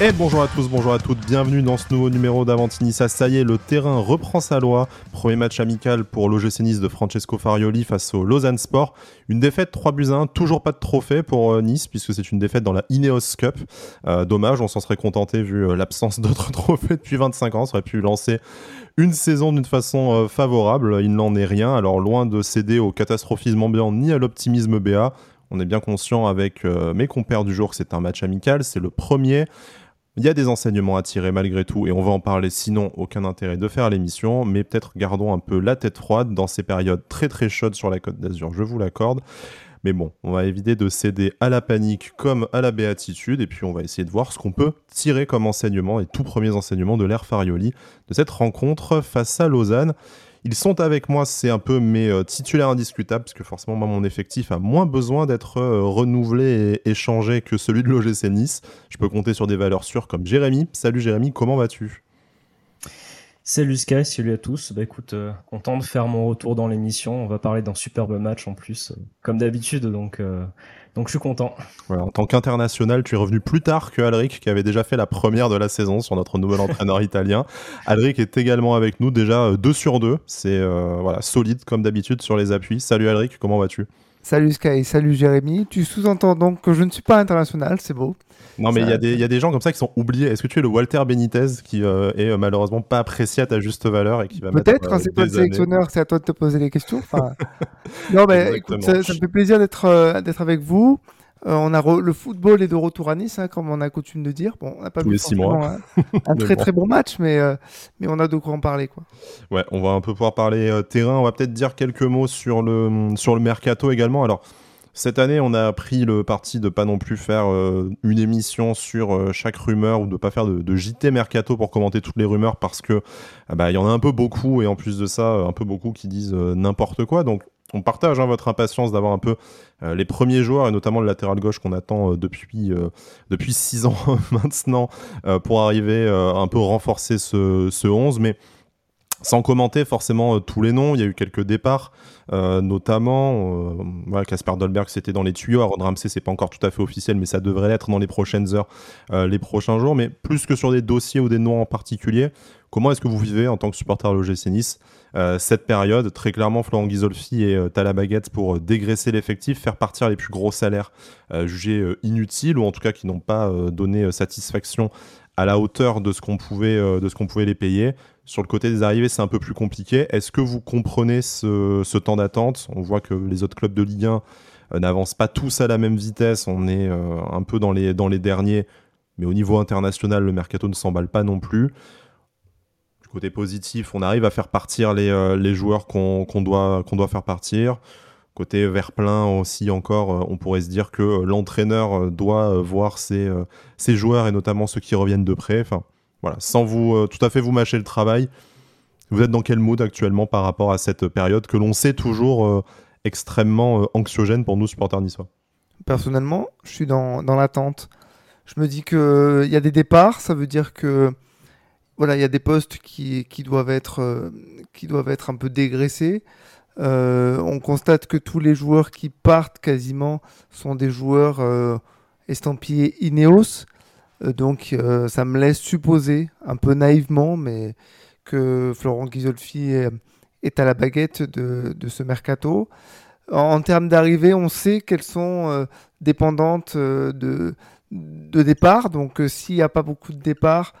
Et bonjour à tous, bonjour à toutes, bienvenue dans ce nouveau numéro d'Avantinissa. Ça y est, le terrain reprend sa loi. Premier match amical pour l'OGC Nice de Francesco Farioli face au Lausanne Sport. Une défaite 3 buts 1, toujours pas de trophée pour euh, Nice puisque c'est une défaite dans la Ineos Cup. Euh, dommage, on s'en serait contenté vu euh, l'absence d'autres trophées depuis 25 ans. Ça aurait pu lancer une saison d'une façon favorable. Il n'en est rien, alors loin de céder au catastrophisme ambiant ni à l'optimisme BA. On est bien conscient avec mes compères du jour que c'est un match amical, c'est le premier. Il y a des enseignements à tirer malgré tout, et on va en parler sinon, aucun intérêt de faire l'émission, mais peut-être gardons un peu la tête froide dans ces périodes très très chaudes sur la côte d'Azur, je vous l'accorde. Mais bon, on va éviter de céder à la panique comme à la béatitude, et puis on va essayer de voir ce qu'on peut tirer comme enseignement, et tout premiers enseignements de l'ère Farioli, de cette rencontre face à Lausanne. Ils sont avec moi, c'est un peu mes euh, titulaires indiscutables, parce que forcément, moi, mon effectif a moins besoin d'être euh, renouvelé et échangé que celui de l'OGC Nice. Je peux compter sur des valeurs sûres comme Jérémy. Salut Jérémy, comment vas-tu? Salut Sky, salut à tous. Bah écoute, euh, content de faire mon retour dans l'émission. On va parler d'un superbe match en plus, comme d'habitude, donc donc je suis content. en tant qu'international, tu es revenu plus tard que Alric, qui avait déjà fait la première de la saison sur notre nouvel entraîneur italien. Alric est également avec nous, déjà 2 euh, sur 2. C'est euh, voilà, solide comme d'habitude sur les appuis. Salut Alric, comment vas-tu? Salut Sky, salut Jérémy. Tu sous-entends donc que je ne suis pas international, c'est beau. Non, mais il y, a des gens comme ça qui sont oubliés. Est-ce que tu es le Walter Benitez qui euh, est malheureusement pas apprécié à ta juste valeur et qui va Peut-être, quand c'est toi le sélectionneur, c'est à toi de te poser les questions. non, mais écoute, ça, me fait plaisir d'être d'être avec vous. Euh, on a le football est de retour à Nice, hein, comme on a coutume de dire. Bon, on n'a pas vu un, très très bon match, mais, euh, mais on a de quoi en parler. Quoi. Ouais, on va un peu pouvoir parler euh, terrain. On va peut-être dire quelques mots sur le, sur le mercato également. Alors, cette année, on a pris le parti de pas non plus faire une émission sur chaque rumeur ou de pas faire de, JT mercato pour commenter toutes les rumeurs parce que ah bah, il y en a un peu beaucoup et en plus de ça, un peu beaucoup qui disent n'importe quoi. Donc on partage hein, votre impatience d'avoir un peu euh, les premiers joueurs et notamment le latéral gauche qu'on attend euh, depuis euh, six ans maintenant pour arriver un peu renforcer ce, ce 11 mais sans commenter forcément tous les noms, il y a eu quelques départs, notamment voilà, Kasper Dolberg c'était dans les tuyaux, Aaron Ramsey c'est pas encore tout à fait officiel, mais ça devrait l'être dans les prochaines heures, les prochains jours. Mais plus que sur des dossiers ou des noms en particulier, comment est-ce que vous vivez en tant que supporter de l'OGC Nice euh, cette période? Très clairement, Florent Ghisolfi est euh, à la baguette pour euh, dégraisser l'effectif, faire partir les plus gros salaires jugés inutiles ou en tout cas qui n'ont pas donné satisfaction à la hauteur de ce qu'on pouvait, de ce qu'on pouvait les payer. Sur le côté des arrivées, c'est un peu plus compliqué. Est-ce que vous comprenez ce, temps d'attente? On voit que les autres clubs de Ligue 1 n'avancent pas tous à la même vitesse. On est un peu dans les, derniers. Mais au niveau international, le mercato ne s'emballe pas non plus côté positif, on arrive à faire partir les, euh, joueurs qu'on doit faire partir. Côté vert plein aussi encore, euh, on pourrait se dire que euh, l'entraîneur doit voir ses, joueurs et notamment ceux qui reviennent de près. Enfin, voilà, sans vous tout à fait vous mâcher le travail. Vous êtes dans quel mood actuellement par rapport à cette période que l'on sait toujours extrêmement anxiogène pour nous supporters niçois? Personnellement, je suis dans, l'attente. Je me dis qu'il y a des départs, ça veut dire que voilà, il y a des postes qui, doivent, être, euh, qui doivent être un peu dégraissés. Euh, on constate que tous les joueurs qui partent quasiment sont des joueurs euh, estampillés Ineos. donc ça me laisse supposer, un peu naïvement, mais que Florent Ghisolfi est, à la baguette de, ce mercato. En, termes d'arrivée, on sait qu'elles sont dépendantes de, de départ. Donc s'il n'y a pas beaucoup de départ,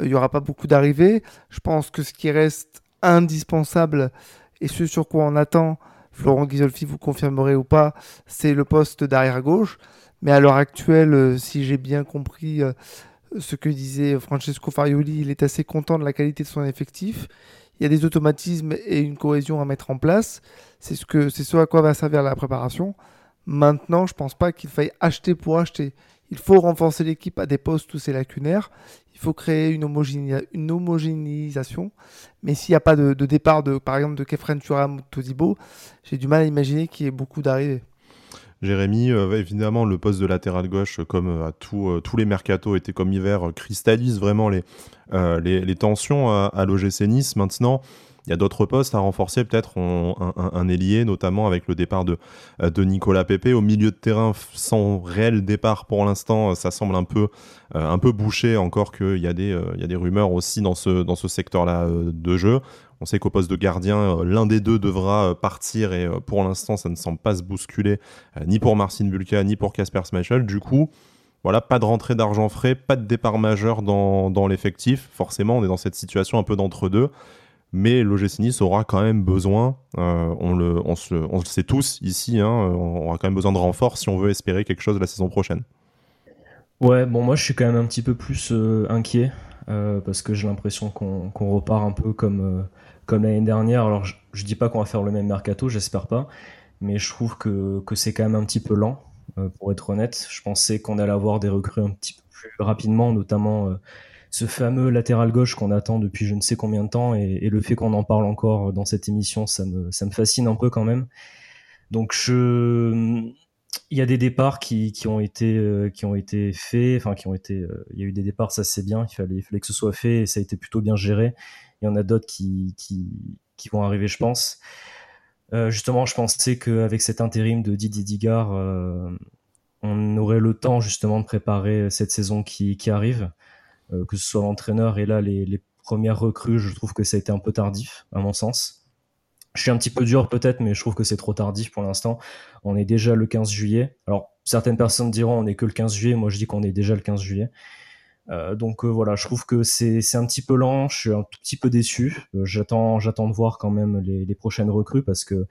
il n'y aura pas beaucoup d'arrivées. Je pense que ce qui reste indispensable et ce sur quoi on attend, Florent Ghisolfi vous confirmerez ou pas, c'est le poste d'arrière gauche. Mais à l'heure actuelle, euh, si j'ai bien compris euh, ce que disait Francesco Farioli, il est assez content de la qualité de son effectif. Il y a des automatismes et une cohésion à mettre en place. C'est ce, que, c'est ce à quoi va servir la préparation. Maintenant, je ne pense pas qu'il faille acheter pour acheter. Il faut renforcer l'équipe à des postes où c'est lacunaire il faut créer une, homogénéisation. Mais s'il n'y a pas de, départ, de, par exemple, de Kefren Turam ou j'ai du mal à imaginer qu'il y ait beaucoup d'arrivées. Jérémy, euh, évidemment, le poste de latéral gauche, comme euh, à euh, tous les mercatos, était comme hiver, cristallise vraiment les, les, tensions à, à l'OGC Nice. Maintenant, Il y a d'autres postes à renforcer, peut-être un, ailier, notamment avec le départ de, de Nicolas Pepe. Au milieu de terrain, sans réel départ pour l'instant, ça semble un peu, un peu bouché, encore qu'il y, a des, il y a des rumeurs aussi dans ce, dans ce secteur-là de jeu. On sait qu'au poste de gardien, l'un des deux devra partir et pour l'instant, ça ne semble pas se bousculer ni pour Marcin Bulka ni pour Casper Schmeichel. Du coup, voilà, pas de rentrée d'argent frais, pas de départ majeur dans, dans l'effectif. Forcément, on est dans cette situation un peu d'entre-deux. Mais l'OGC Nice aura quand même besoin, euh, on, le, on, on, le, sait tous ici, hein, on aura quand même besoin de renfort si on veut espérer quelque chose la saison prochaine. Ouais, bon, moi je suis quand même un petit peu plus euh, inquiet euh, parce que j'ai l'impression qu'on repart un peu comme, comme l'année dernière. Alors je, je dis pas qu'on va faire le même mercato, j'espère pas, mais je trouve que, que c'est quand même un petit peu lent. Euh, pour être honnête. Je pensais qu'on allait avoir des recrues un petit peu plus rapidement, notamment euh, ce fameux latéral gauche qu'on attend depuis je ne sais combien de temps, et, le fait qu'on en parle encore dans cette émission, ça me, fascine un peu quand même. Donc il y a des départs qui, qui, ont été euh, qui ont été faits enfin qui ont été il y a eu des départs ça c'est bien il fallait, que ce soit fait et ça a été plutôt bien géré. Il y en a d'autres qui, vont arriver je pense. Euh, justement, je pensais qu'avec cet intérim de Didier Digard, euh, on aurait le temps justement de préparer cette saison qui, arrive, euh, que ce soit l'entraîneur et là les, premières recrues, je trouve que ça a été un peu tardif, à mon sens. Je suis un petit peu dur peut-être, mais je trouve que c'est trop tardif pour l'instant. On est déjà le 15 juillet. Alors, certaines personnes diront on est que le 15 juillet, moi je dis qu'on est déjà le 15 juillet. Euh, donc euh, voilà, je trouve que c'est un petit peu lent, je suis un tout petit peu déçu. Euh, j'attends j'attends de voir quand même les, les, prochaines recrues parce que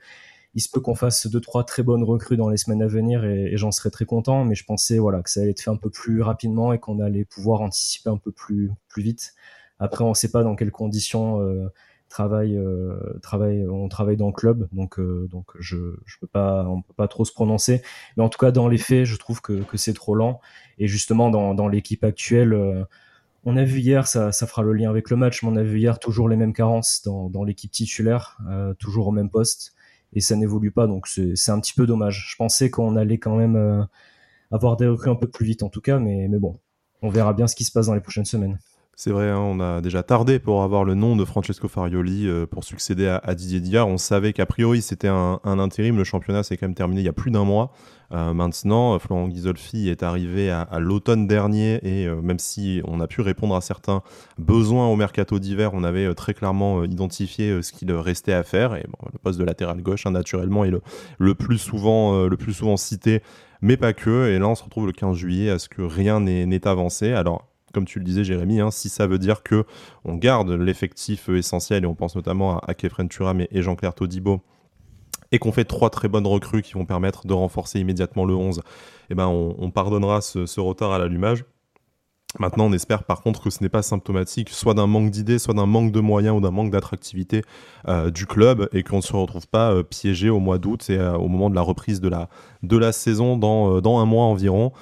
il se peut qu'on fasse deux trois très bonnes recrues dans les semaines à venir et, et j'en serais très content. Mais je pensais voilà que ça allait être fait un peu plus rapidement et qu'on allait pouvoir anticiper un peu plus plus vite. Après, on ne sait pas dans quelles conditions travaille, euh, travaille, on travaille dans le club, donc, euh, donc je, je peux pas, on peut pas trop se prononcer. Mais en tout cas, dans les faits, je trouve que, que c'est trop lent. Et justement, dans, dans l'équipe actuelle, euh, on a vu hier, ça, ça fera le lien avec le match, mais on a vu hier toujours les mêmes carences dans, dans l'équipe titulaire, toujours au même poste, et ça n'évolue pas. Donc c'est un petit peu dommage. Je pensais qu'on allait quand même avoir des recrues un peu plus vite, en tout cas, mais, mais bon, on verra bien ce qui se passe dans les prochaines semaines. C'est vrai, hein, on a déjà tardé pour avoir le nom de Francesco Farioli euh, pour succéder à, Didier Digard. On savait qu'a priori c'était un, intérim. Le championnat s'est quand même terminé il y a plus d'un mois. Euh, maintenant, Florent Ghisolfi est arrivé à, l'automne dernier et euh, même si on a pu répondre à certains besoins au mercato d'hiver, on avait très clairement identifié ce qu'il restait à faire. Et le poste de latéral gauche, hein, naturellement, est le, le, plus souvent, le plus souvent cité, mais pas que. Et là, on se retrouve le 15 juillet à ce que rien n'est avancé. Alors, comme tu le disais, Jérémy, hein, si ça veut dire que on garde l'effectif essentiel, et on pense notamment à, Kefren Turam et, Jean-Claire Todibo, et qu'on fait trois très bonnes recrues qui vont permettre de renforcer immédiatement le 11, eh ben on, pardonnera ce, retard à l'allumage. Maintenant, on espère par contre que ce n'est pas symptomatique soit d'un manque d'idées, soit d'un manque de moyens ou d'un manque d'attractivité euh, du club et qu'on ne se retrouve pas euh, piégé au mois d'août et euh, au moment de la reprise de la, saison dans, dans un mois environ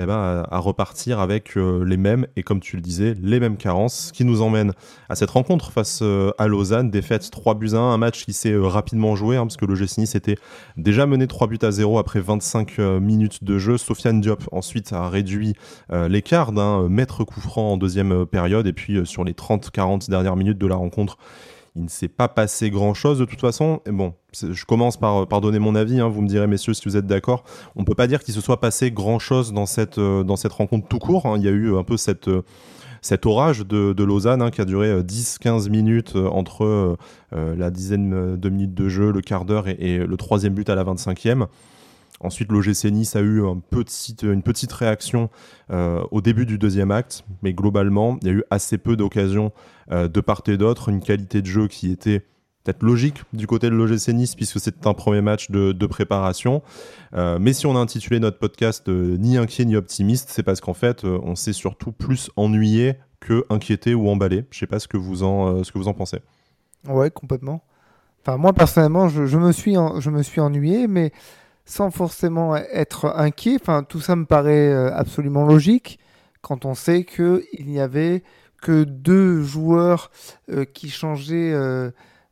eh ben, à, repartir avec euh, les mêmes, et comme tu le disais, les mêmes carences, ce qui nous emmène à cette rencontre face euh, à Lausanne, défaite 3 buts à 1, un match qui s'est euh, rapidement joué, hein, parce que le GC Nice était déjà mené 3 buts à 0 après 25 minutes de jeu. Sofiane Diop ensuite a réduit l'écart d'un maître coup franc en deuxième période, et puis sur les 30-40 dernières minutes de la rencontre, il ne s'est pas passé grand-chose de toute façon. Et bon, je commence par, par donner mon avis, hein. vous me direz messieurs si vous êtes d'accord. On ne peut pas dire qu'il se soit passé grand-chose dans cette, euh, dans cette rencontre tout court. Hein. Il y a eu un peu cette euh, cet orage de, de Lausanne hein, qui a duré 10-15 euh, minutes entre la dizaine de minutes de jeu, le quart d'heure et, le troisième but à la 25e. Ensuite, l'OGC Nice a eu une petite réaction euh, au début du deuxième acte, mais globalement, il y a eu assez peu d'occasions euh, de part et d'autre, une qualité de jeu qui était peut-être logique du côté de l'OGC Nice, puisque c'était un premier match de, préparation. Euh, mais si on a intitulé notre podcast Ni inquiet ni optimiste, c'est parce qu'en fait, on s'est surtout plus ennuyé que inquiété ou emballé. Je ne sais pas ce que vous en, ce que vous en pensez. Ouais, complètement. Enfin, moi, personnellement, je me, suis je me suis ennuyé, mais sans forcément être inquiet. Enfin, tout ça me paraît euh, absolument logique quand on sait qu'il n'y avait que deux joueurs euh, qui changeaient euh,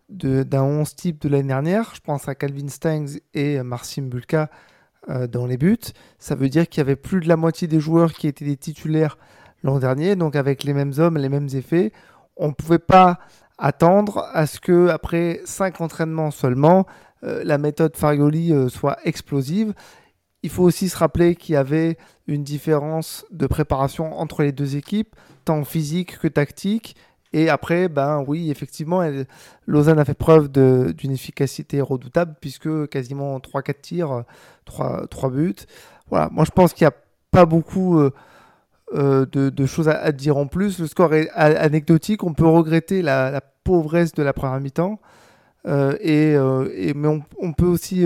d'un 11 type de l'année dernière. Je pense à Calvin Steins et Marcin Bulka dans les buts. Ça veut dire qu'il y avait plus de la moitié des joueurs qui étaient des titulaires l'an dernier, donc avec les mêmes hommes, les mêmes effets. On ne pouvait pas attendre à ce que après cinq entraînements seulement, la méthode Farioli soit explosive. Il faut aussi se rappeler qu'il y avait une différence de préparation entre les deux équipes, tant physique que tactique. Et après, ben oui, effectivement, Lausanne a fait preuve d'une efficacité redoutable, puisque quasiment 3-4 tirs, 3, 3, buts. Voilà, moi je pense qu'il n'y a pas beaucoup euh, euh, de, choses à, dire en plus. Le score est anecdotique, on peut regretter la, pauvresse de la première mi-temps. Euh, et, mais on, peut aussi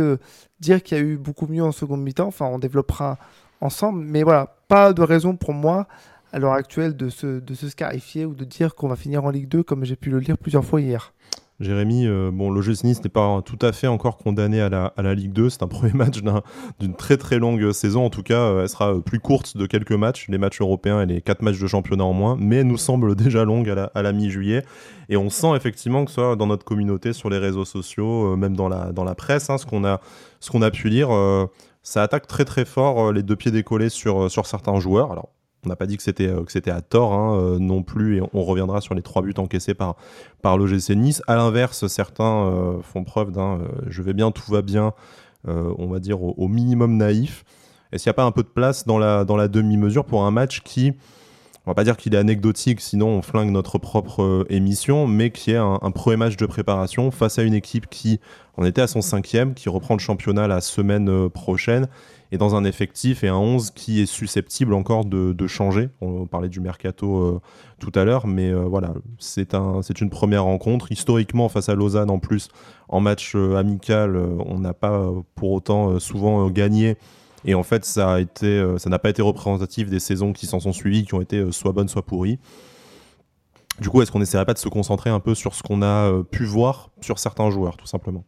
dire qu'il y a eu beaucoup mieux en seconde mi-temps. Enfin, on développera ensemble. Mais voilà, pas de raison pour moi à l'heure actuelle de se, de se scarifier ou de dire qu'on va finir en Ligue 2 comme j'ai pu le lire plusieurs fois hier. Jérémy, euh, bon, Nice n'est pas tout à fait encore condamné à la, à la Ligue 2. C'est un premier match d'une très très longue saison. En tout cas, euh, elle sera plus courte de quelques matchs, les matchs européens et les quatre matchs de championnat en moins, mais elle nous semble déjà longue à la, à la mi-juillet. Et on sent effectivement que soit dans notre communauté, sur les réseaux sociaux, euh, même dans la, dans la presse, hein, ce qu'on a, a pu lire, ça attaque très très fort les deux pieds décollés sur, sur certains joueurs. Alors, on n'a pas dit que c'était euh, que c'était à tort hein, euh, non plus, et on reviendra sur les trois buts encaissés par par l'OGC Nice. À l'inverse, certains euh, font preuve d'un je vais bien, tout va bien, on va dire au, minimum naïf. Est-ce qu'il n'y a pas un peu de place dans la dans la demi-mesure pour un match qui on va pas dire qu'il est anecdotique, sinon on flingue notre propre émission, mais qui est un, un, premier match de préparation face à une équipe qui en était à son cinquième, qui reprend le championnat la semaine prochaine et dans un effectif et un 11 qui est susceptible encore de, changer. On parlait du mercato euh, tout à l'heure, mais euh, voilà, c'est un, une première rencontre. Historiquement, face à Lausanne, en plus, en match euh, amical, on n'a pas pour autant souvent gagné. Et en fait, ça a été, n'a pas été représentatif des saisons qui s'en sont suivies, qui ont été soit bonnes, soit pourries. Du coup, est-ce qu'on n'essaierait pas de se concentrer un peu sur ce qu'on a pu voir sur certains joueurs, tout simplement?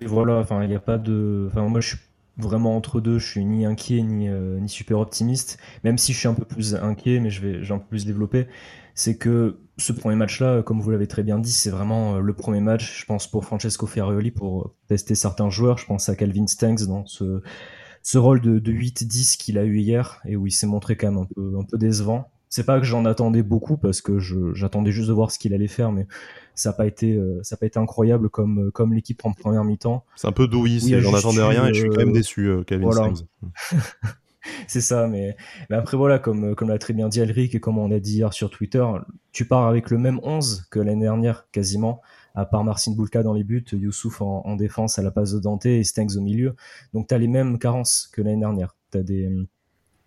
Et voilà, enfin, il n'y a pas de. Enfin, moi, je suis vraiment entre deux. Je suis ni inquiet ni, euh, ni super optimiste. Même si je suis un peu plus inquiet, mais je vais, j'ai un peu plus développer. C'est que ce premier match-là, comme vous l'avez très bien dit, c'est vraiment euh, le premier match, je pense, pour Francesco Ferrioli pour tester certains joueurs. Je pense à Calvin Stanks dans ce, ce rôle de, de 8-10 qu'il a eu hier et où il s'est montré quand même un peu, un peu décevant. C'est pas que j'en attendais beaucoup parce que j'attendais juste de voir ce qu'il allait faire, mais ça n'a pas été euh, ça a pas été incroyable comme euh, comme l'équipe en première mi-temps. C'est un peu douillis, j'en attendais rien et je suis quand même euh, déçu, Kevin voilà. c'est ça, mais, mais après voilà, comme, comme l'a très bien dit Elric et comme on a dit hier sur Twitter, tu pars avec le même 11 que l'année dernière quasiment, à part Marcin Bulka dans les buts, Youssouf en, défense à la passe de Dante et Stengs au milieu. Donc tu as les mêmes carences que l'année dernière. Tu as des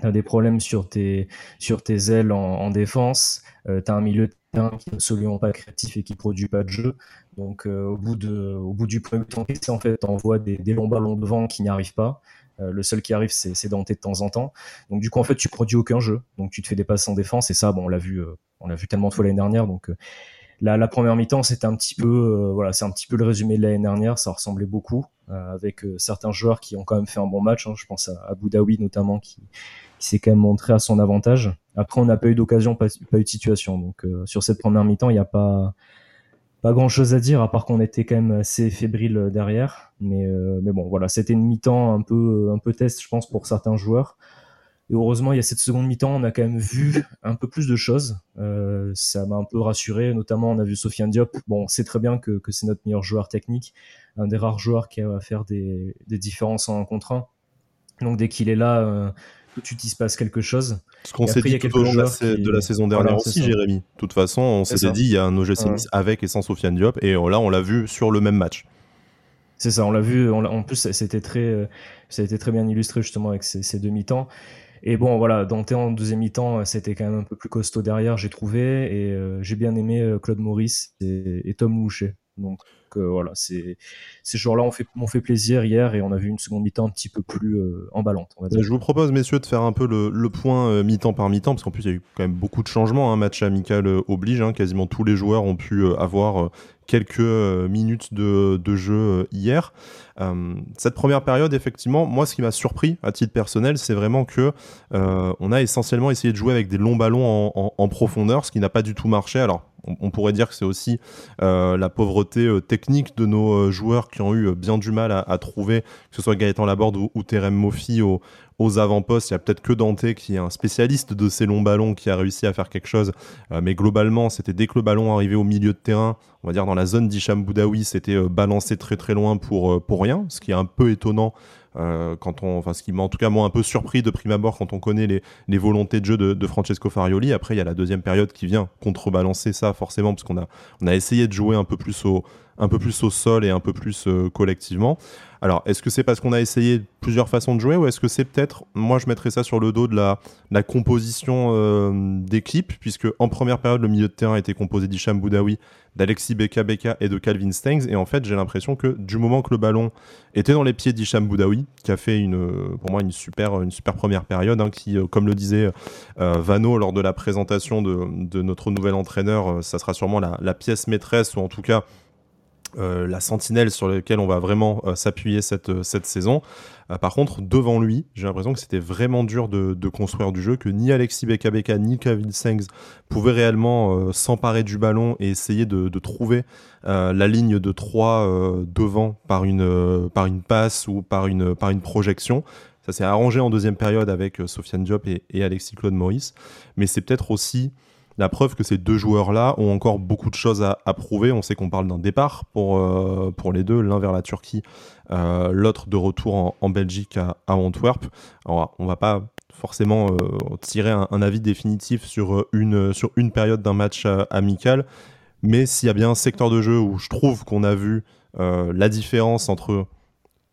T'as des problèmes sur tes, sur tes ailes en, défense. Euh, tu as un milieu de terrain qui n'est absolument pas créatif et qui produit pas de jeu. Donc, euh, au, bout de, au bout du premier temps, en fait, t'envoies des, des longs ballons devant qui n'y arrivent pas. Euh, le seul qui arrive, c'est Dante de temps en temps. Donc, du coup, en fait, tu produis aucun jeu. Donc, tu te fais des passes en défense. Et ça, bon, on l'a vu, euh, on l'a vu tellement de fois l'année dernière. Donc, la, la, première mi-temps, c'était un petit peu, voilà, c'est un petit peu le résumé de l'année dernière. Ça ressemblait beaucoup avec certains joueurs qui ont quand même fait un bon match. Hein. Je pense à, à Boudaoui notamment qui qui s'est quand même montré à son avantage. Après, on n'a pas eu d'occasion, pas, eu de situation. Donc, euh, sur cette première mi-temps, il n'y a pas, pas grand chose à dire, à part qu'on était quand même assez fébrile derrière. Mais, euh, mais bon, voilà, c'était une mi-temps un peu, un peu test, je pense, pour certains joueurs. Et heureusement, il y a cette seconde mi-temps, on a quand même vu un peu plus de choses. Euh, ça m'a un peu rassuré, notamment on a vu Sofiane Diop. Bon, c'est très bien que, que c'est notre meilleur joueur technique, un des rares joueurs qui a à faire des, des différences en contre 1. Donc dès qu'il est là, tout de suite il se passe quelque chose. Ce qu'on s'est dit tout au long de la, saison dernière aussi, Jérémy. De toute façon, on s'était dit il y a un OGC Nice avec et sans Sofiane Diop, et là on l'a vu sur le même match. C'est ça, on l'a vu. en plus, c'était très, euh, ça a été très bien illustré justement avec ces, ces demi-temps. Et bon, voilà, Dante en deuxième mi-temps, c'était quand même un peu plus costaud derrière, j'ai trouvé, et euh, j'ai bien aimé euh, Claude Maurice et, et Tom Louchet. Donc voilà, c'est ces joueurs-là ont fait, plaisir hier et on a vu une seconde mi-temps un petit peu plus euh, emballante. Je vous propose, messieurs, de faire un peu le, point euh, mi-temps par mi-temps, parce qu'en plus il y a eu quand même beaucoup de changements. Un hein. match amical euh, oblige, hein. quasiment tous les joueurs ont pu avoir quelques minutes de, jeu hier. cette première période, effectivement, moi, ce qui m'a surpris à titre personnel, c'est vraiment que on a essentiellement essayé de jouer avec des longs ballons en, en profondeur, ce qui n'a pas du tout marché. Alors on, pourrait dire que c'est aussi la pauvreté technique de nos joueurs qui ont eu bien du mal à, trouver, que ce soit Gaëtan Laborde ou, ou Terem Moffi aux avant-postes. Il y a peut-être que Dante qui est un spécialiste de ces longs ballons qui a réussi à faire quelque chose. Euh, mais globalement, c'était dès que le ballon arrivait au milieu de terrain, on va dire dans la zone d'Hicham Boudaoui, c'était euh, balancé très très loin pour, euh, pour rien, ce qui est un peu étonnant. quand on, enfin, ce qui m'a en tout cas moi un peu surpris de prime abord quand on connaît les, volontés de jeu de, Francesco Farioli. Après, il y a la deuxième période qui vient contrebalancer ça forcément parce qu'on a, a essayé de jouer un peu plus au, un peu plus au sol et un peu plus collectivement. Alors, est-ce que c'est parce qu'on a essayé plusieurs façons de jouer ou est-ce que c'est peut-être, moi je mettrais ça sur le dos de la, composition euh, d'équipe, puisque en première période, le milieu de terrain était composé d'Hicham Boudaoui, d'Alexis Beka Beka et de Calvin Stengs, et en fait j'ai l'impression que du moment que le ballon était dans les pieds d'Hicham Boudaoui, qui a fait une, pour moi une super, une super première période, hein, qui, euh, comme le disait euh, Vano lors de la présentation de, notre nouvel entraîneur, ça sera sûrement la pièce maîtresse, ou en tout cas euh, la sentinelle sur laquelle on va vraiment euh, s'appuyer cette, euh, cette saison. par contre, devant lui, j'ai l'impression que c'était vraiment dur de, construire du jeu, que ni Alexis Beka ni Kevin Sengs pouvaient réellement s'emparer du ballon et essayer de, trouver la ligne de 3 devant par une, par une passe ou par une, par une projection. Ça s'est arrangé en deuxième période avec Sofiane Diop et, et Alexis Claude Maurice, mais c'est peut-être aussi la preuve que ces deux joueurs-là ont encore beaucoup de choses à, prouver. On sait qu'on parle d'un départ pour, euh, les deux, l'un vers la Turquie, euh, l'autre de retour en, Belgique à, Antwerp. Alors, on va pas forcément euh, tirer un, avis définitif sur une, sur une période d'un match amical, mais s'il y a bien un secteur de jeu où je trouve qu'on a vu la différence entre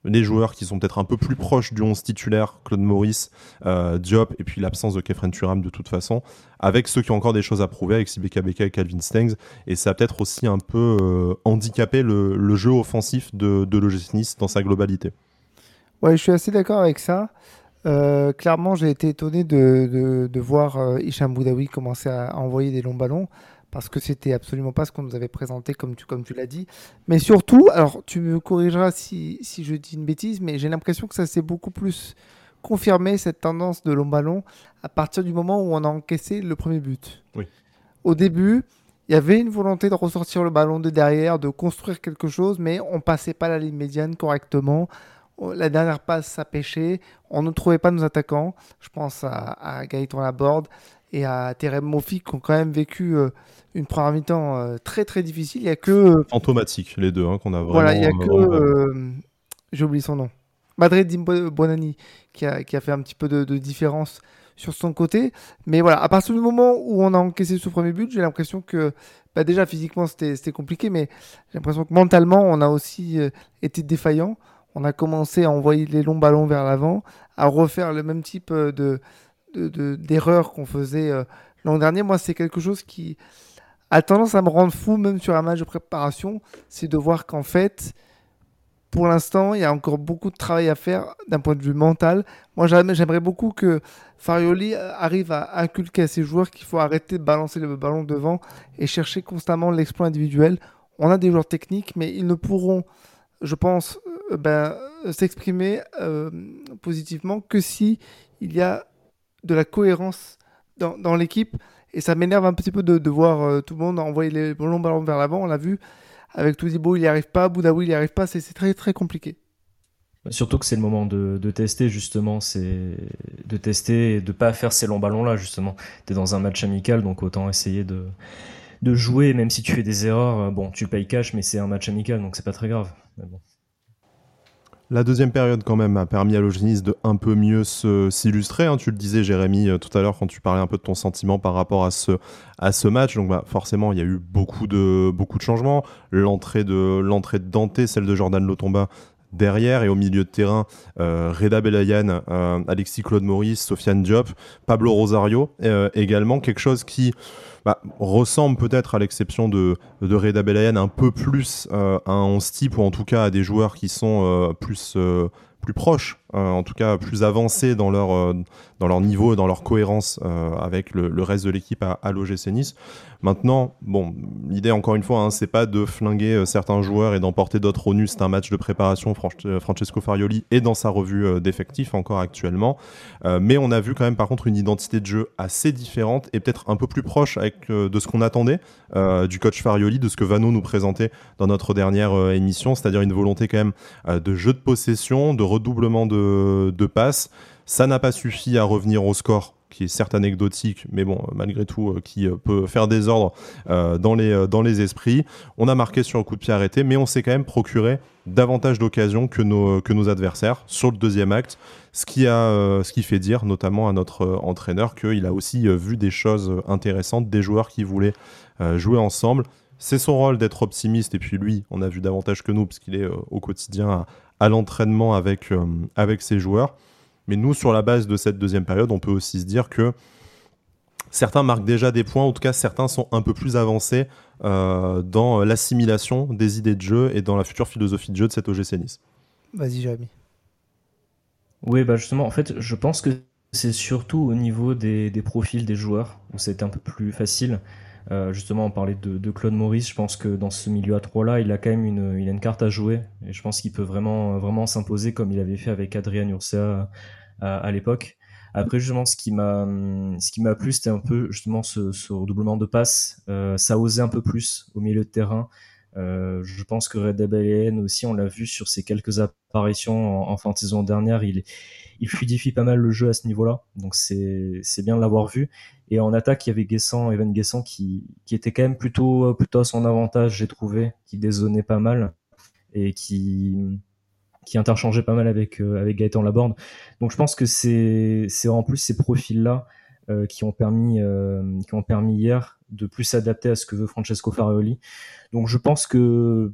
les joueurs qui sont peut-être un peu plus proches du 11 titulaire, Claude Maurice, euh, Diop, et puis l'absence de Kefren Turam de toute façon, avec ceux qui ont encore des choses à prouver, avec Sibeka Beka et Calvin Stengs, et ça a peut-être aussi un peu euh, handicapé le, jeu offensif de, de Nice dans sa globalité. Ouais, je suis assez d'accord avec ça. Euh, clairement, j'ai été étonné de, de, voir Hicham Boudaoui commencer à envoyer des longs ballons parce que c'était absolument pas ce qu'on nous avait présenté comme tu, comme tu l'as dit. Mais surtout, alors tu me corrigeras si, si je dis une bêtise, mais j'ai l'impression que ça s'est beaucoup plus confirmé, cette tendance de long ballon, à partir du moment où on a encaissé le premier but. Oui. Au début, il y avait une volonté de ressortir le ballon de derrière, de construire quelque chose, mais on passait pas la ligne médiane correctement. La dernière passe, ça pêchait. On ne trouvait pas nos attaquants. Je pense à, à Gaëtan Laborde et à Terem Mofi qui ont quand même vécu euh, une première mi-temps euh, très très difficile. Il y a que. Euh, Fantomatique, les deux, hein, qu'on a vraiment. Voilà, il y a que. J'ai oublié son nom. Madrid Bonani, qui a, qui a fait un petit peu de, différence sur son côté. Mais voilà, à partir du moment où on a encaissé ce premier but, j'ai l'impression que. Bah déjà, physiquement, c'était compliqué, mais j'ai l'impression que mentalement, on a aussi été défaillant. On a commencé à envoyer les longs ballons vers l'avant, à refaire le même type de d'erreurs qu'on faisait l'an dernier. Moi, c'est quelque chose qui, a tendance à me rendre fou, même sur un match de préparation, c'est de voir qu'en fait, pour l'instant, il y a encore beaucoup de travail à faire d'un point de vue mental. Moi, j'aimerais beaucoup que Farioli arrive à inculquer à ses joueurs qu'il faut arrêter de balancer le ballon devant et chercher constamment l'exploit individuel. On a des joueurs techniques, mais ils ne pourront, je pense, euh, ben, s'exprimer euh, positivement que si il y a de la cohérence dans, dans l'équipe. Et ça m'énerve un petit peu de, voir euh, tout le monde envoyer les longs ballons vers l'avant. On l'a vu avec Touzibo, il n'y arrive pas. Boudaoui, il n'y arrive pas. C'est très très compliqué. Surtout que c'est le moment de, tester justement, c'est de tester et de pas faire ces longs ballons là justement. Tu es dans un match amical donc autant essayer de, de jouer même si tu fais des erreurs. Bon, tu payes cash mais c'est un match amical donc c'est pas très grave. bon. La deuxième période, quand même, a permis à Logenis de un peu mieux s'illustrer. Hein. Tu le disais, Jérémy, euh, tout à l'heure, quand tu parlais un peu de ton sentiment par rapport à ce, à ce match. Donc, bah, forcément, il y a eu beaucoup de, beaucoup de changements. L'entrée de, l'entrée de Dante, celle de Jordan Lotomba, derrière et au milieu de terrain, euh, Reda Belayan, euh, Alexis Claude Maurice, Sofiane Diop, Pablo Rosario, également quelque chose qui bah, ressemble peut-être à l'exception de, Reda Belayan un peu plus euh, à un 11 type ou en tout cas à des joueurs qui sont euh, plus, euh, plus proches, en tout cas plus avancés dans leur, dans leur niveau dans leur cohérence avec le, reste de l'équipe à, à l'OGC Nice. Maintenant, bon, l'idée encore une fois, hein, c'est pas de flinguer certains joueurs et d'emporter d'autres au nu. C'est un match de préparation. Francesco Farioli est dans sa revue d'effectifs encore actuellement, mais on a vu quand même par contre une identité de jeu assez différente et peut-être un peu plus proche avec, de ce qu'on attendait du coach Farioli, de ce que Vano nous présentait dans notre dernière émission, c'est-à-dire une volonté quand même de jeu de possession, de redoublement de, passes. Ça n'a pas suffi à revenir au score qui est certes anecdotique, mais bon, malgré tout, euh, qui euh, peut faire des ordres euh, dans, les, dans les esprits. On a marqué sur le coup de pied arrêté, mais on s'est quand même procuré davantage d'occasions que nos, que nos adversaires sur le deuxième acte, ce qui, a, ce qui fait dire notamment à notre entraîneur qu'il a aussi vu des choses intéressantes, des joueurs qui voulaient jouer ensemble. C'est son rôle d'être optimiste, et puis lui, on a vu davantage que nous, parce qu'il est au quotidien à, l'entraînement avec, avec ses joueurs. Mais nous, sur la base de cette deuxième période, on peut aussi se dire que certains marquent déjà des points, en tout cas certains sont un peu plus avancés euh, dans l'assimilation des idées de jeu et dans la future philosophie de jeu de cette OGC Nice. Vas-y, Jérémy. Oui, bah justement, en fait, je pense que c'est surtout au niveau des, profils des joueurs où c'est un peu plus facile. Euh, justement, on parlait de, Claude Maurice. Je pense que dans ce milieu à 3 là, il a quand même une, il a une carte à jouer et je pense qu'il peut vraiment, vraiment s'imposer comme il avait fait avec Adrien Ursa à, l'époque. Après, justement, ce qui m'a, ce qui m'a plu, c'était un peu justement ce, ce redoublement de passes. Euh, ça osait un peu plus au milieu de terrain. Euh, je pense que Red Dead aussi, on l'a vu sur ses quelques apparitions en, fin de saison dernière, il, il fluidifie pas mal le jeu à ce niveau-là. Donc c'est, c'est bien de l'avoir vu. Et en attaque, il y avait Guessant, Evan Guessant qui, qui était quand même plutôt, plutôt à son avantage, j'ai trouvé, qui dézonnait pas mal et qui, qui interchangeait pas mal avec, euh, avec Gaëtan Laborde. Donc je pense que c'est en plus ces profils-là euh, qui, ont permis, euh, qui ont permis hier de plus s'adapter à ce que veut Francesco Farioli. Donc je pense que,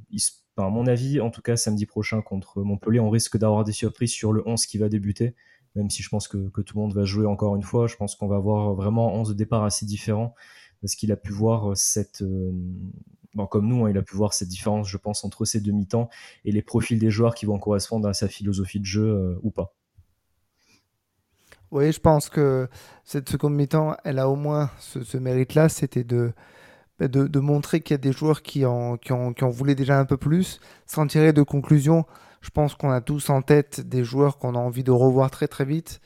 à mon avis, en tout cas samedi prochain contre Montpellier, on risque d'avoir des surprises sur le 11 qui va débuter, même si je pense que, que tout le monde va jouer encore une fois. Je pense qu'on va avoir vraiment 11 de départ assez différents parce qu'il a pu voir cette, comme nous, hein, il a pu voir cette différence, je pense, entre ces deux mi-temps et les profils des joueurs qui vont correspondre à sa philosophie de jeu euh, ou pas. Oui, je pense que cette seconde mi-temps, elle a au moins ce, mérite-là, c'était de, bah, de, montrer qu'il y a des joueurs qui en, qui, en, qui en voulaient déjà un peu plus, sans tirer de conclusion. Je pense qu'on a tous en tête des joueurs qu'on a envie de revoir très très vite.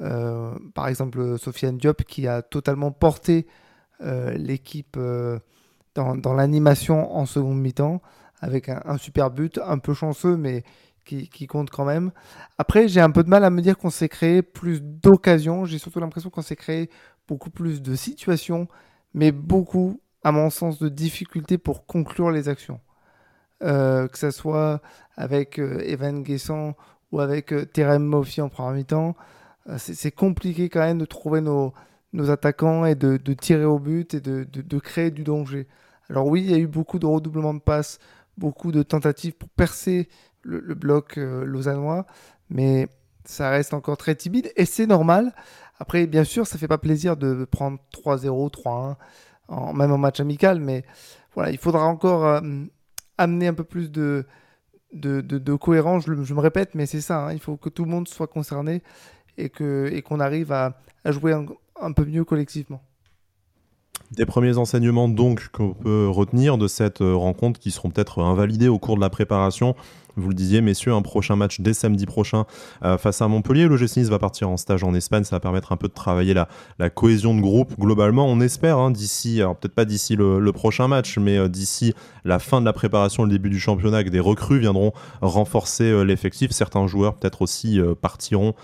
Euh, par exemple, Sofiane Diop qui a totalement porté euh, l'équipe dans, l'animation en seconde mi-temps, avec un, super but, un peu chanceux, mais qui, compte quand même. Après, j'ai un peu de mal à me dire qu'on s'est créé plus d'occasions. J'ai surtout l'impression qu'on s'est créé beaucoup plus de situations, mais beaucoup, à mon sens, de difficultés pour conclure les actions. Euh, que ce soit avec euh, Evan Guessant ou avec euh, Terem Moffi en première mi-temps, c'est compliqué quand même de trouver nos, nos attaquants et de, tirer au but et de, de, créer du danger. Alors oui, il y a eu beaucoup de redoublements de passes, beaucoup de tentatives pour percer le, bloc euh, lausannois, mais ça reste encore très timide et c'est normal. Après, bien sûr, ça fait pas plaisir de prendre 3-0, 3-1, en, même en match amical, mais voilà, il faudra encore euh, amener un peu plus de, de, cohérence. Je, me répète, mais c'est ça, hein. il faut que tout le monde soit concerné et qu'on et arrive à, jouer un peu mieux collectivement. Des premiers enseignements donc qu'on peut retenir de cette euh, rencontre qui seront peut-être invalidés au cours de la préparation vous le disiez, messieurs, un prochain match dès samedi prochain euh, face à Montpellier. Le GC va partir en stage en Espagne. Ça va permettre un peu de travailler la, cohésion de groupe globalement. On espère hein, d'ici, alors peut-être pas d'ici le, prochain match, mais euh, d'ici la fin de la préparation, le début du championnat, que des recrues viendront renforcer euh, l'effectif. Certains joueurs peut-être aussi partiront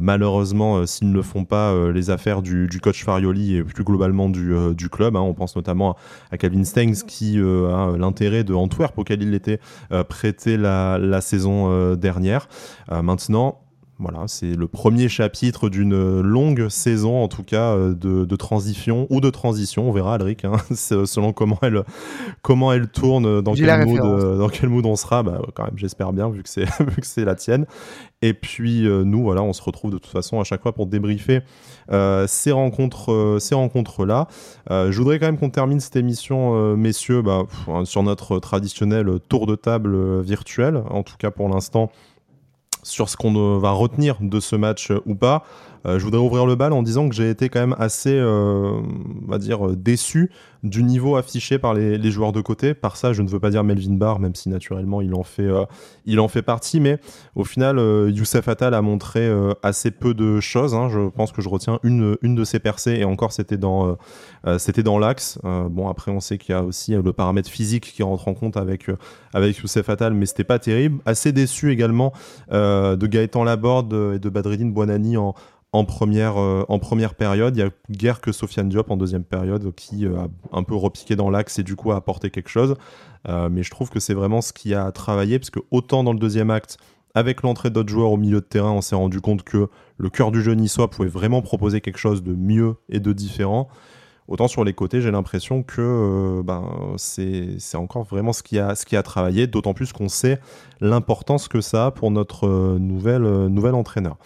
malheureusement s'ils ne font pas les affaires du, coach Farioli et plus globalement du, club. Hein. On pense notamment à, Kevin Stengs qui a l'intérêt de Antwerp auquel il était prêté la, la saison euh, dernière. Euh, maintenant, voilà, c'est le premier chapitre d'une longue saison, en tout cas, euh, de, transition ou de transition. On verra, Alric, hein, selon comment elle, comment elle tourne, dans quel, mood, dans quel mood on sera. Bah, quand même, j'espère bien, vu que c'est, la tienne. Et puis, nous, voilà, on se retrouve de toute façon à chaque fois pour débriefer ces, rencontres, ces rencontres-là. je voudrais quand même qu'on termine cette émission, messieurs, bah, sur notre traditionnel tour de table virtuel. En tout cas, pour l'instant, sur ce qu'on va retenir de ce match ou pas. Je voudrais ouvrir le bal en disant que j'ai été quand même assez, on va dire, déçu du niveau affiché par les, joueurs de côté. Par ça, je ne veux pas dire Melvin Barr, même si naturellement il en fait, euh, il en fait partie. Mais au final, euh, Youssef Attal a montré euh, assez peu de choses. Hein. Je pense que je retiens une, une de ses percées, et encore c'était dans, c'était dans l'axe. bon, après, on sait qu'il y a aussi le paramètre physique qui rentre en compte avec, avec Youssef Attal, mais c'était pas terrible. Assez déçu également de Gaëtan Laborde et de Badreddine Buonani en, en première, euh, en première période. Il y a guère que Sofiane Diop en deuxième période qui euh, a un peu repiqué dans l'axe et du coup a apporté quelque chose. Euh, mais je trouve que c'est vraiment ce qui a travaillé parce que autant dans le deuxième acte, avec l'entrée d'autres joueurs au milieu de terrain, on s'est rendu compte que le cœur du jeu niçois pouvait vraiment proposer quelque chose de mieux et de différent. Autant sur les côtés, j'ai l'impression que ben, c'est encore vraiment ce qui a, travaillé, d'autant plus qu'on sait l'importance que ça a pour notre nouvel entraîneur.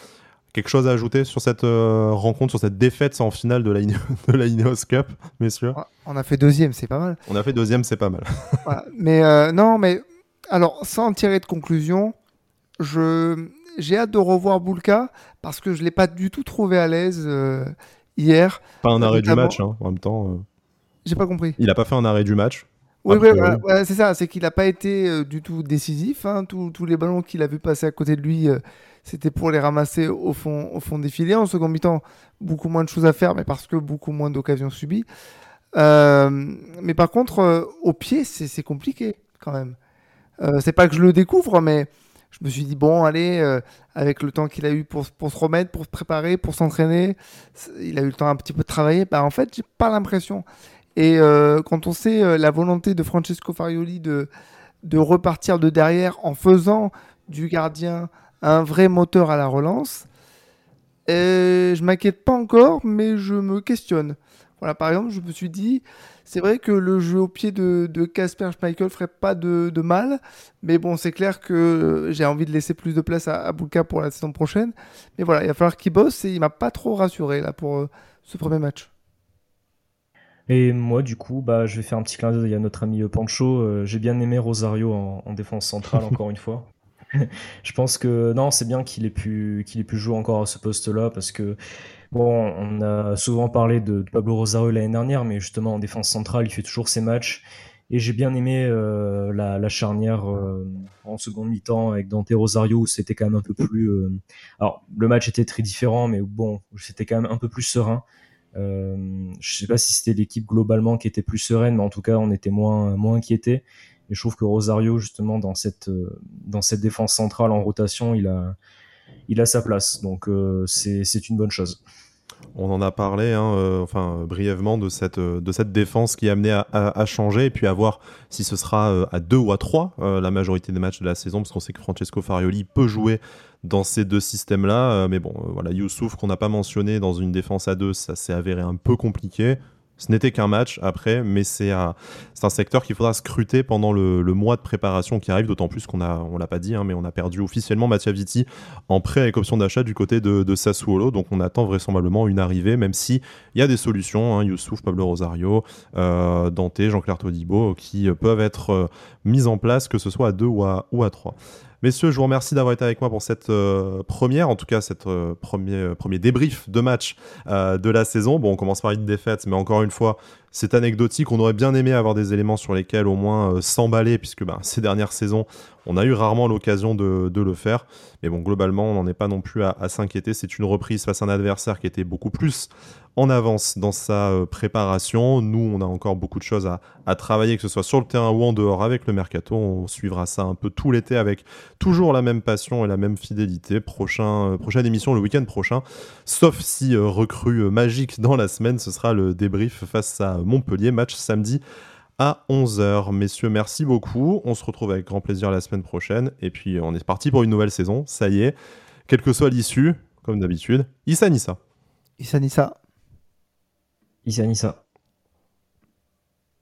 Quelque chose à ajouter sur cette euh, rencontre, sur cette défaite en finale de la, de la Ineos Cup, messieurs? On a fait deuxième, c'est pas mal. On a fait deuxième, c'est pas mal. Mais euh, non, mais alors, sans tirer de conclusion, je j'ai hâte de revoir Boulka parce que je l'ai pas du tout trouvé à l'aise euh, hier. Pas un arrêt du match, hein, en même temps. J'ai pas compris. Il a pas fait un arrêt du match. Oui, c'est ça, c'est qu'il n'a pas été du tout décisif. Hein. Tous, les ballons qu'il a vu passer à côté de lui, c'était pour les ramasser au fond, au fond des filets. En second mi-temps, beaucoup moins de choses à faire, mais parce que beaucoup moins d'occasions subies. Euh, mais par contre, euh, au pied, c'est compliqué quand même. Euh, c'est pas que je le découvre, mais je me suis dit, bon, allez, avec le temps qu'il a eu pour, pour, se remettre, pour se préparer, pour s'entraîner, il a eu le temps un petit peu de travailler. Bah, en fait, j'ai pas l'impression. Et quand on sait la volonté de Francesco Farioli de, de repartir de derrière en faisant du gardien un vrai moteur à la relance. Et je m'inquiète pas encore, mais je me questionne. Voilà, par exemple, je me suis dit, c'est vrai que le jeu au pied de Casper Schmeichel ferait pas de, mal, mais bon, c'est clair que j'ai envie de laisser plus de place à, à pour la saison prochaine. Mais voilà, il va falloir qu'il bosse et il m'a pas trop rassuré là pour euh, ce premier match. Et moi, du coup, bah, je vais faire un petit clin d'œil à notre ami Pancho. Euh, j'ai bien aimé Rosario en défense centrale, encore une fois. je pense que non, c'est bien qu'il ait pu qu'il ait pu jouer encore à ce poste-là parce que bon, on a souvent parlé de, Pablo Rosario l'année dernière, mais justement en défense centrale, il fait toujours ses matchs. Et j'ai bien aimé euh, la, charnière euh, en seconde mi-temps avec Dante Rosario où c'était quand même un peu plus. Euh, alors le match était très différent, mais bon, c'était quand même un peu plus serein. je sais pas si c'était l'équipe globalement qui était plus sereine, mais en tout cas on était moins moins. Et je trouve que Rosario, justement, dans cette, euh, dans cette défense centrale en rotation, il a, il a sa place. Donc euh, c'est une bonne chose. On en a parlé, hein, euh, enfin brièvement, de cette, de cette défense qui est amenée à, changer et puis à voir si ce sera à deux ou à trois la majorité des matchs de la saison, parce qu'on sait que Francesco Farioli peut jouer dans ces deux systèmes-là. mais bon, voilà, Youssouf qu'on n'a pas mentionné dans une défense à deux, ça s'est avéré un peu compliqué. Ce n'était qu'un match après, mais c'est un, secteur qu'il faudra scruter pendant le, mois de préparation qui arrive, d'autant plus qu'on a, on l'a pas dit, hein, mais on a perdu officiellement Mattia Vitti en prêt avec option d'achat du côté de, Sassuolo, donc on attend vraisemblablement une arrivée, même si il y a des solutions, hein, Youssouf, Pablo Rosario, euh, Dante, Jean-Claire Todibo, qui peuvent être euh, mises en place, que ce soit à deux ou à trois. Messieurs, je vous remercie d'avoir été avec moi pour cette euh, première, en tout cas cette euh, premier, euh, premier débrief de match de la saison. Bon, on commence par une défaite, mais encore une fois, c'est anecdotique. On aurait bien aimé avoir des éléments sur lesquels au moins s'emballer, puisque bah, ces dernières saisons, on a eu rarement l'occasion de, le faire. Mais bon, globalement, on n'en est pas non plus à, s'inquiéter. C'est une reprise face à un adversaire qui était beaucoup plus en avance dans sa euh, préparation. Nous, on a encore beaucoup de choses à, travailler, que ce soit sur le terrain ou en dehors avec le mercato. On suivra ça un peu tout l'été avec toujours la même passion et la même fidélité. Euh, prochaine émission le week-end prochain, sauf si euh, recrue magique dans la semaine, ce sera le débrief face à Montpellier, match samedi à 11h. Messieurs, merci beaucoup. On se retrouve avec grand plaisir la semaine prochaine. Et puis, on est parti pour une nouvelle saison. Ça y est. Quelle que soit l'issue, comme d'habitude, Issa Nissa. Issa Nissa. Issa Nissa.